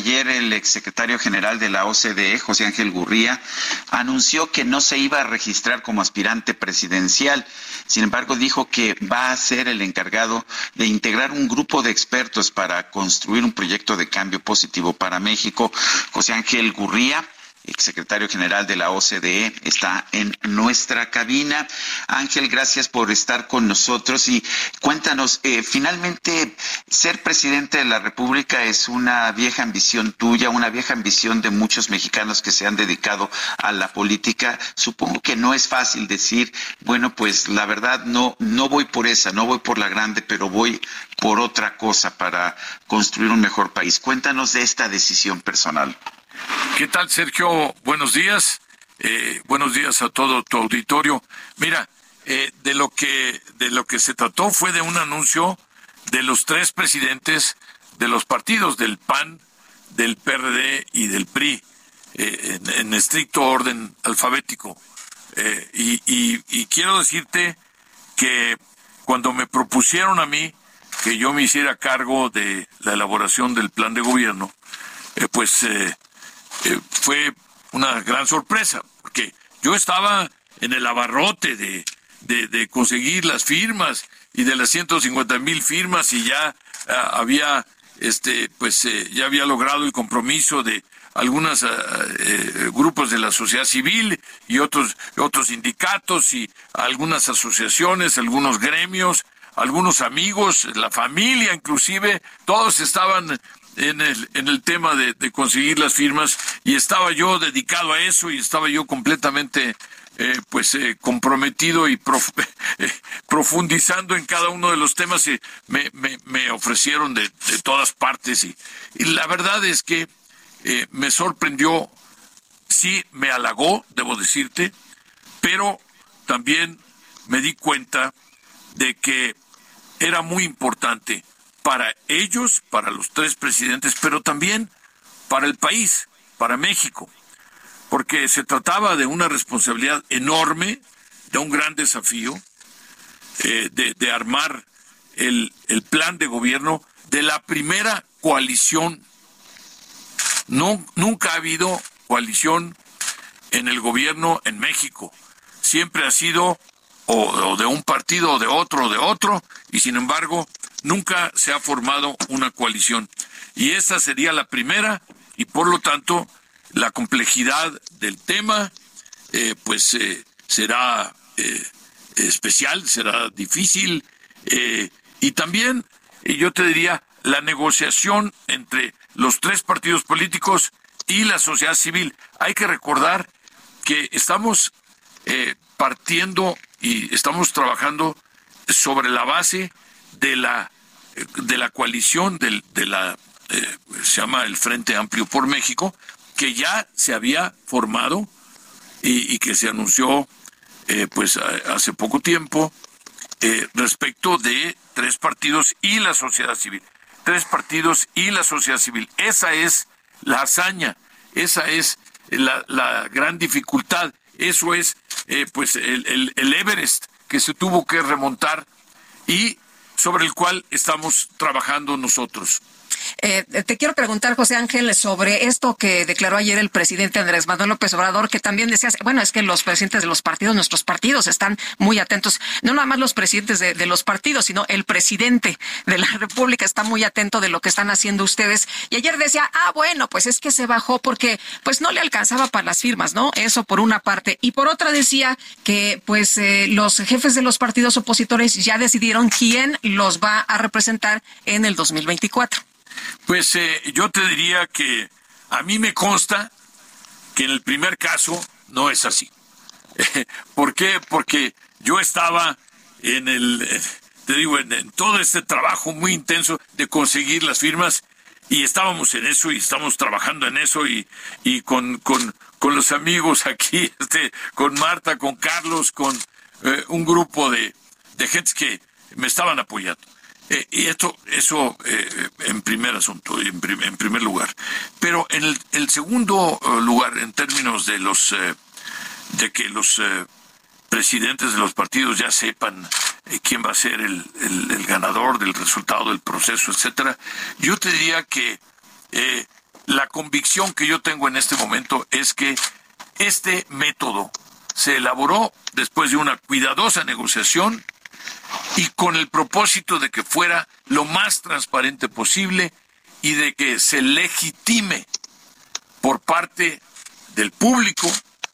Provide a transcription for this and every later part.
Ayer el exsecretario general de la OCDE, José Ángel Gurría, anunció que no se iba a registrar como aspirante presidencial. Sin embargo, dijo que va a ser el encargado de integrar un grupo de expertos para construir un proyecto de cambio positivo para México. José Ángel Gurría exsecretario general de la OCDE, está en nuestra cabina. Ángel, gracias por estar con nosotros y cuéntanos, eh, finalmente, ser presidente de la República es una vieja ambición tuya, una vieja ambición de muchos mexicanos que se han dedicado a la política. Supongo que no es fácil decir, bueno, pues la verdad no, no voy por esa, no voy por la grande, pero voy por otra cosa para construir un mejor país. Cuéntanos de esta decisión personal. ¿Qué tal, Sergio? Buenos días. Eh, buenos días a todo tu auditorio. Mira, eh, de lo que de lo que se trató fue de un anuncio de los tres presidentes de los partidos del PAN, del PRD y del PRI, eh, en, estricto orden alfabético. Y, y, y quiero decirte que cuando me propusieron a mí que yo me hiciera cargo de la elaboración del plan de gobierno, pues eh, eh, fue una gran sorpresa, porque yo estaba en el abarrote de, de, conseguir las firmas y de las 150 mil firmas y ya ah, había este pues eh, ya había logrado el compromiso de algunos eh, grupos de la sociedad civil y otros otros sindicatos y algunas asociaciones, algunos gremios, algunos amigos, la familia inclusive, todos estaban en el, en el tema de, de, conseguir las firmas y estaba yo dedicado a eso y estaba yo completamente eh, pues eh, comprometido y eh, profundizando en cada uno de los temas y me, me, ofrecieron de, de, todas partes y, y, la verdad es que me sorprendió, sí me halagó, debo decirte, pero también me di cuenta de que era muy importante para ellos, para los tres presidentes, pero también para el país, para México, porque se trataba de una responsabilidad enorme, de un gran desafío, eh, de, armar el, el plan de gobierno de la primera coalición. No, nunca ha habido coalición en el gobierno en México. Siempre ha sido o, o de un partido o de otro o de otro, y sin embargo nunca se ha formado una coalición. Y esta sería la primera y por lo tanto la complejidad del tema eh, pues eh, será eh, especial, será difícil eh, y también yo te diría la negociación entre los tres partidos políticos y la sociedad civil. Hay que recordar que estamos partiendo y estamos trabajando sobre la base de la de la coalición del, de la eh, se llama el Frente Amplio por México que ya se había formado y, que se anunció eh, pues hace poco tiempo eh, respecto de tres partidos y la sociedad civil. Tres partidos y la sociedad civil. Esa es la hazaña esa es la, la gran dificultad. Eso es pues el, el, el Everest que se tuvo que remontar y sobre el cual estamos trabajando nosotros. Eh, te quiero preguntar, José Ángel, sobre esto que declaró ayer el presidente Andrés Manuel López Obrador, que también decía, bueno, es que los presidentes de los partidos, nuestros partidos, están muy atentos, no nada más los presidentes de, de los partidos, sino el presidente de la República está muy atento de lo que están haciendo ustedes. Y ayer decía, ah, bueno, pues es que se bajó porque pues no le alcanzaba para las firmas, ¿no? Eso por una parte. Y por otra decía que pues eh, los jefes de los partidos opositores ya decidieron quién los va a representar en el 2024. Pues eh, yo te diría que a mí me consta que en el primer caso no es así. ¿Por qué? Porque yo estaba en el, te digo, en, todo este trabajo muy intenso de conseguir las firmas y estábamos en eso y estamos trabajando en eso y, y con, con, con los amigos aquí, este, con Marta, con Carlos, con eh, un grupo de, de gentes que me estaban apoyando. Eh, y esto, eso eh, en primer asunto, en, primer lugar. Pero en el, segundo eh, lugar, en términos de los de que los presidentes de los partidos ya sepan quién va a ser el, el, el, ganador del resultado del proceso, etcétera, yo te diría que la convicción que yo tengo en este momento es que este método se elaboró después de una cuidadosa negociación y con el propósito de que fuera lo más transparente posible y de que se legitime por parte del público,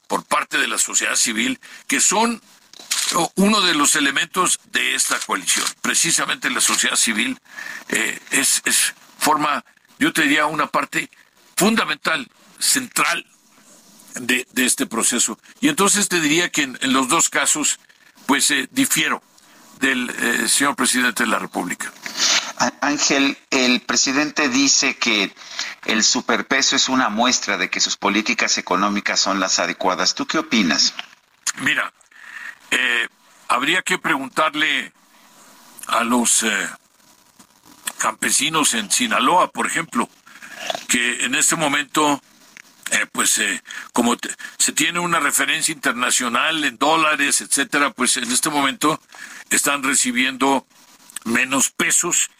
por parte de la sociedad civil, que son uno de los elementos de esta coalición. Precisamente la sociedad civil eh, es, es, forma, yo te diría, una parte fundamental, central de, este proceso. Y entonces te diría que en, en los dos casos, pues eh, difiero del eh, señor presidente de la República. Ángel, el presidente dice que el superpeso es una muestra de que sus políticas económicas son las adecuadas. ¿Tú qué opinas? Mira, eh, habría que preguntarle a los eh, campesinos en Sinaloa, por ejemplo, que en este momento eh, pues eh, como se tiene una referencia internacional en dólares, etcétera, pues en este momento están recibiendo menos pesos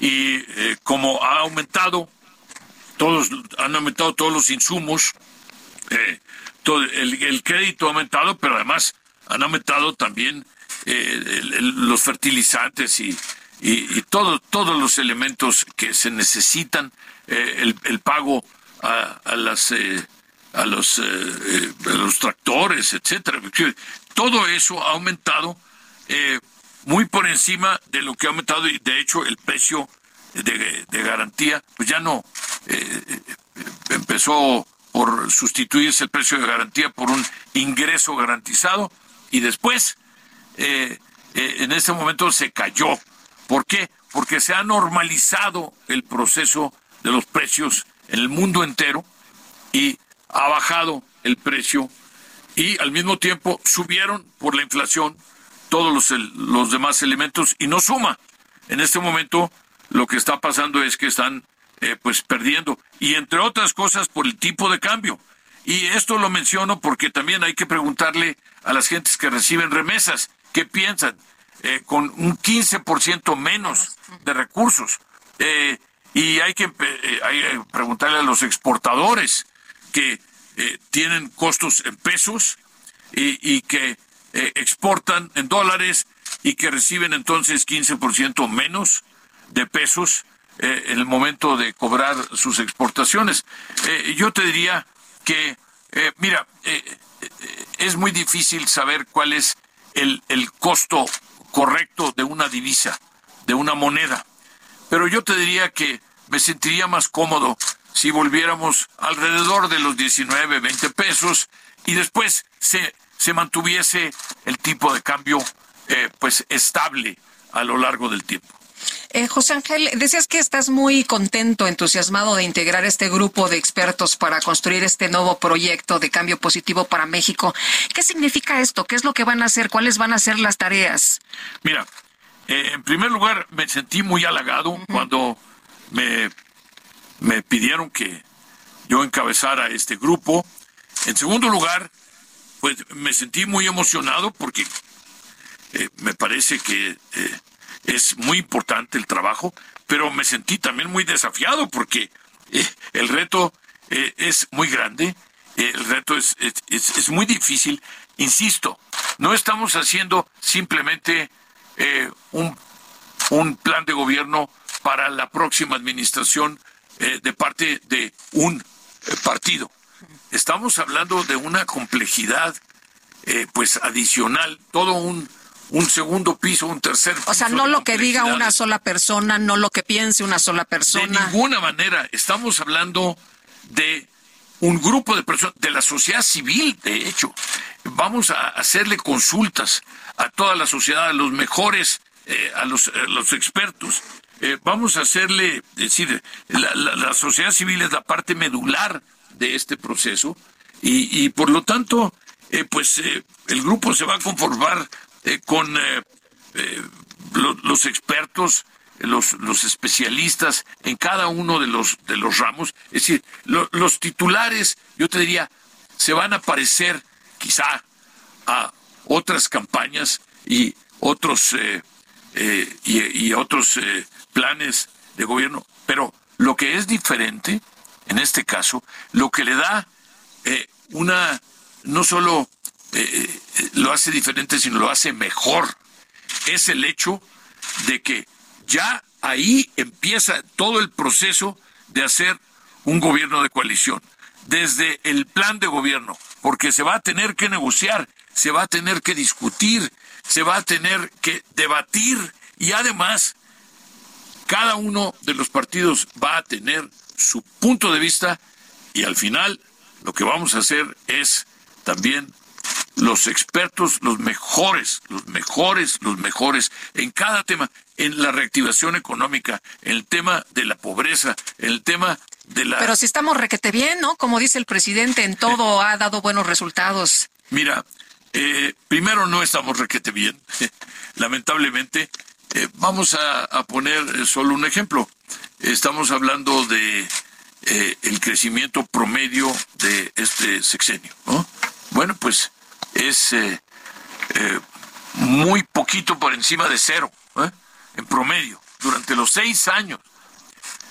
y eh, como ha aumentado todos han aumentado todos los insumos, eh, todo el, crédito ha aumentado, pero además han aumentado también eh, el, los fertilizantes y, y, y todo, todos los elementos que se necesitan, el, el pago a, a las eh, a los eh, eh, los tractores, etcétera. Todo eso ha aumentado eh, muy por encima de lo que ha aumentado y de hecho el precio de, de garantía pues ya no empezó por sustituirse el precio de garantía por un ingreso garantizado y después en este momento se cayó. ¿Por qué? Porque se ha normalizado el proceso de los precios en el mundo entero y ha bajado el precio y al mismo tiempo subieron por la inflación todos los, los demás elementos y no suma. En este momento lo que está pasando es que están eh, pues perdiendo y entre otras cosas por el tipo de cambio. Y esto lo menciono porque también hay que preguntarle a las gentes que reciben remesas qué piensan eh, con un 15% menos de recursos. Eh, y hay que, eh, hay que preguntarle a los exportadores que eh, tienen costos en pesos y, que eh, exportan en dólares y que reciben entonces 15% menos de pesos eh, en el momento de cobrar sus exportaciones. Eh, yo te diría que, eh, mira, es muy difícil saber cuál es el, el costo correcto de una divisa, de una moneda. Pero yo te diría que me sentiría más cómodo si volviéramos alrededor de los 19, 20 pesos y después se, se mantuviese el tipo de cambio eh, pues estable a lo largo del tiempo. Eh, José Ángel, decías que estás muy contento, entusiasmado de integrar este grupo de expertos para construir este nuevo proyecto de cambio positivo para México. ¿Qué significa esto? ¿Qué es lo que van a hacer? ¿Cuáles van a ser las tareas? Mira, eh, en primer lugar, me sentí muy halagado cuando me, me pidieron que yo encabezara este grupo. En segundo lugar, pues me sentí muy emocionado porque eh, me parece que eh, es muy importante el trabajo, pero me sentí también muy desafiado porque eh, el reto es muy grande, el reto es, es, es, muy difícil. Insisto, no estamos haciendo simplemente un, un plan de gobierno para la próxima administración de parte de un partido. Estamos hablando de una complejidad eh, pues adicional, todo un, un segundo piso, un tercer piso. O sea, no lo que diga una sola persona, no lo que piense una sola persona. De ninguna manera. Estamos hablando de un grupo de personas, de la sociedad civil, de hecho. Vamos a hacerle consultas a toda la sociedad, a los mejores, eh, a, los, los expertos. Eh, vamos a hacerle, decir, la, la, sociedad civil es la parte medular de este proceso y, y por lo tanto eh, pues eh, el grupo se va a conformar eh, con los expertos, los, los especialistas en cada uno de los, de los ramos. Es decir, los titulares, yo te diría, se van a parecer quizá a otras campañas y otros, y, y, otros planes de gobierno, pero lo que es diferente, en este caso, lo que le da una no solo eh, eh, lo hace diferente, sino lo hace mejor. Es el hecho de que ya ahí empieza todo el proceso de hacer un gobierno de coalición, desde el plan de gobierno, porque se va a tener que negociar, se va a tener que discutir, se va a tener que debatir y además cada uno de los partidos va a tener su punto de vista y al final lo que vamos a hacer es también los expertos, los mejores, los mejores, los mejores en cada tema, en la reactivación económica, el tema de la pobreza, el tema de la... Pero si estamos requete bien, ¿no? Como dice el presidente, en todo ha dado buenos resultados. Mira, eh, primero no estamos requete bien, lamentablemente. Eh, vamos a, poner solo un ejemplo. Estamos hablando de eh, el crecimiento promedio de este sexenio, ¿no? Bueno, pues es eh, muy poquito por encima de cero. En promedio, durante los seis años,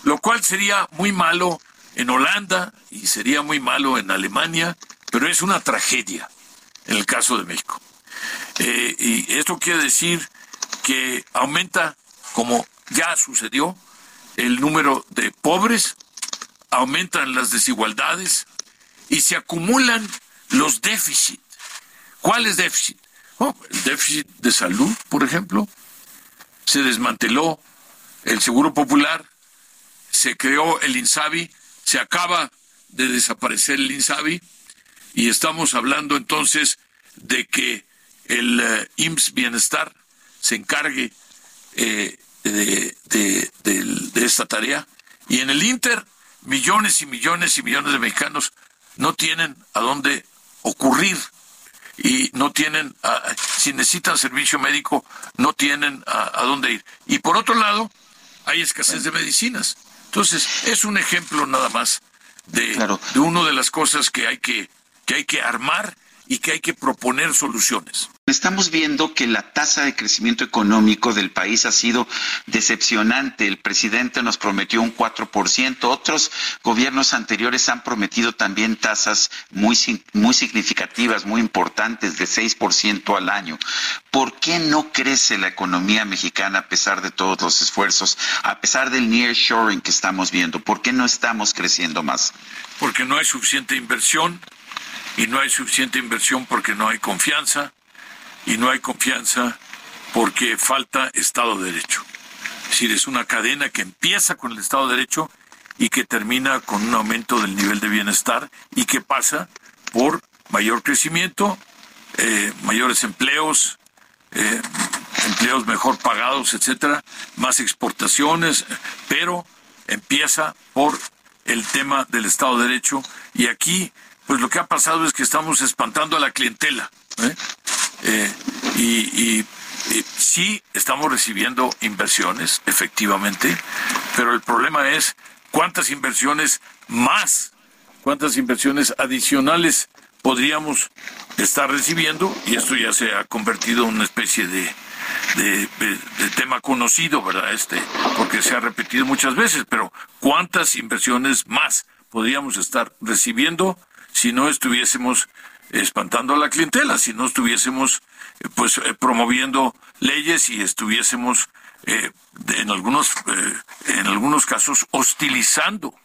lo cual sería muy malo en Holanda y sería muy malo en Alemania, pero es una tragedia en el caso de México. y esto quiere decir que aumenta, como ya sucedió, el número de pobres, aumentan las desigualdades y se acumulan los déficits. ¿Cuáles déficit? Oh, el déficit de salud, por ejemplo. Se desmanteló el Seguro Popular, se creó el INSABI, se acaba de desaparecer el INSABI y estamos hablando entonces de que el uh, IMSS Bienestar se encargue eh, de, esta tarea. Y en el Inter, millones y millones y millones de mexicanos no tienen a dónde ocurrir y no tienen, si necesitan servicio médico, no tienen a, dónde ir. Y por otro lado, hay escasez de medicinas. Entonces, es un ejemplo nada más de, de una de las cosas que hay que, que hay que armar y que hay que proponer soluciones. Estamos viendo que la tasa de crecimiento económico del país ha sido decepcionante. El presidente nos prometió un 4%. Otros gobiernos anteriores han prometido también tasas muy, muy significativas, muy importantes, de 6% al año. ¿Por qué no crece la economía mexicana a pesar de todos los esfuerzos, a pesar del nearshoring que estamos viendo? ¿Por qué no estamos creciendo más? Porque no hay suficiente inversión y no hay suficiente inversión porque no hay confianza y no hay confianza porque falta Estado de Derecho. Es decir, es una cadena que empieza con el Estado de Derecho y que termina con un aumento del nivel de bienestar y que pasa por mayor crecimiento, eh, mayores empleos, eh, empleos mejor pagados, etcétera, más exportaciones, pero empieza por el tema del Estado de Derecho y aquí pues lo que ha pasado es que estamos espantando a la clientela. ¿eh? Eh, y, sí estamos recibiendo inversiones, efectivamente, pero el problema es cuántas inversiones más, cuántas inversiones adicionales podríamos estar recibiendo y esto ya se ha convertido en una especie de, de, tema conocido, ¿verdad? Este, porque se ha repetido muchas veces, pero ¿cuántas inversiones más podríamos estar recibiendo si no estuviésemos espantando a la clientela, si no estuviésemos eh, pues eh, promoviendo leyes y estuviésemos eh, en algunos en algunos casos hostilizando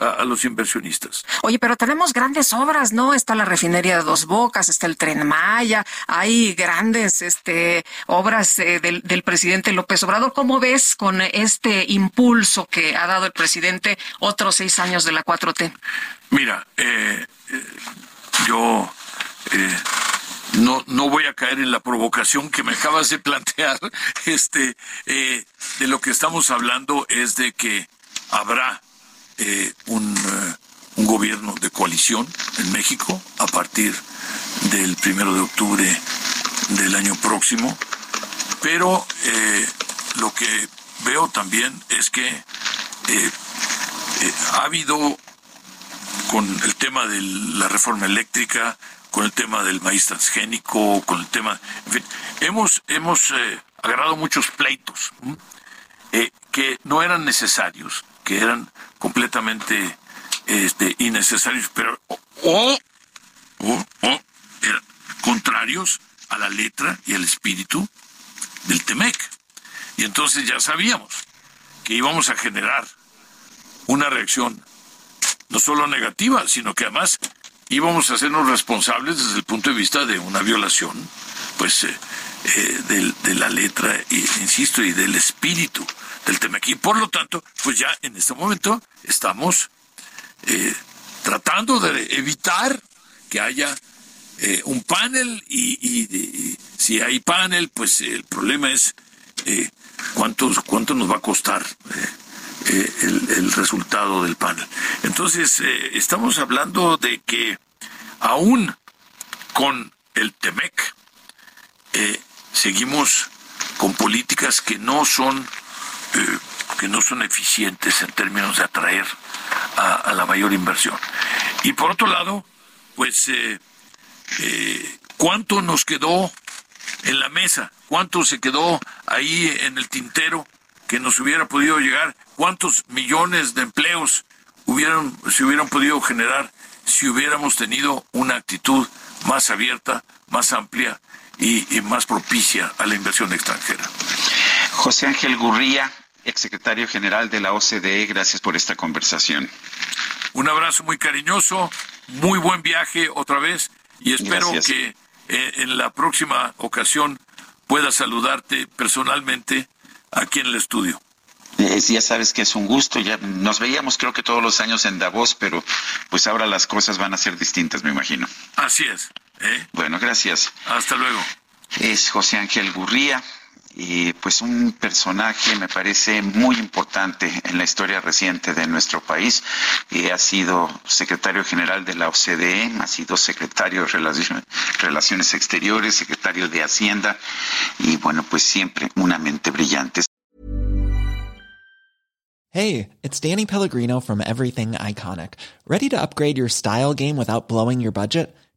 a, los inversionistas. Oye, pero tenemos grandes obras, ¿no? Está la refinería de Dos Bocas, está el Tren Maya, hay grandes este, obras eh, del, del, presidente López Obrador. ¿Cómo ves con este impulso que ha dado el presidente otros seis años de la 4T? Mira, eh, eh, yo no, no voy a caer en la provocación que me acabas de plantear. Este, de lo que estamos hablando es de que habrá eh, un, eh, un, gobierno de coalición en México a partir del primero de octubre del año próximo, pero eh, lo que veo también es que ha habido con el tema de la reforma eléctrica, con el tema del maíz transgénico, con el tema, en fin, hemos hemos agarrado muchos pleitos que no eran necesarios, que eran completamente este, innecesarios, pero o, eran contrarios a la letra y al espíritu del Temec. Y entonces ya sabíamos que íbamos a generar una reacción no solo negativa, sino que además íbamos a hacernos responsables desde el punto de vista de una violación, pues, eh, eh, de, la letra, insisto, y del espíritu del tema aquí. Por lo tanto, pues ya en este momento estamos eh, tratando de evitar que haya eh, un panel y, si hay panel, pues el problema es eh, cuánto, cuánto nos va a costar el, el, resultado del panel. Entonces, estamos hablando de que aún con el TEMEC, seguimos con políticas que no son que no son eficientes en términos de atraer a, la mayor inversión. Y por otro lado, pues, eh, eh, ¿cuánto nos quedó en la mesa? ¿Cuánto se quedó ahí en el tintero que nos hubiera podido llegar? ¿Cuántos millones de empleos hubieran, se hubieran podido generar si hubiéramos tenido una actitud más abierta, más amplia y, y más propicia a la inversión extranjera? José Ángel Gurría, exsecretario general de la OCDE, gracias por esta conversación. Un abrazo muy cariñoso, muy buen viaje otra vez y espero que eh, en la próxima ocasión pueda saludarte personalmente aquí en el estudio. ya sabes que es un gusto, ya nos veíamos creo que todos los años en Davos, pero pues ahora las cosas van a ser distintas, me imagino. Así es. ¿eh? Bueno, gracias. Hasta luego. Es José Ángel Gurría, y pues un personaje me parece muy importante en la historia reciente de nuestro país. ha sido secretario general de la OCDE, ha sido secretario de Relaciones Exteriores, secretario de Hacienda y bueno, pues siempre una mente brillante. Hey, it's Danny Pellegrino from Everything Iconic. Ready to upgrade your style game without blowing your budget?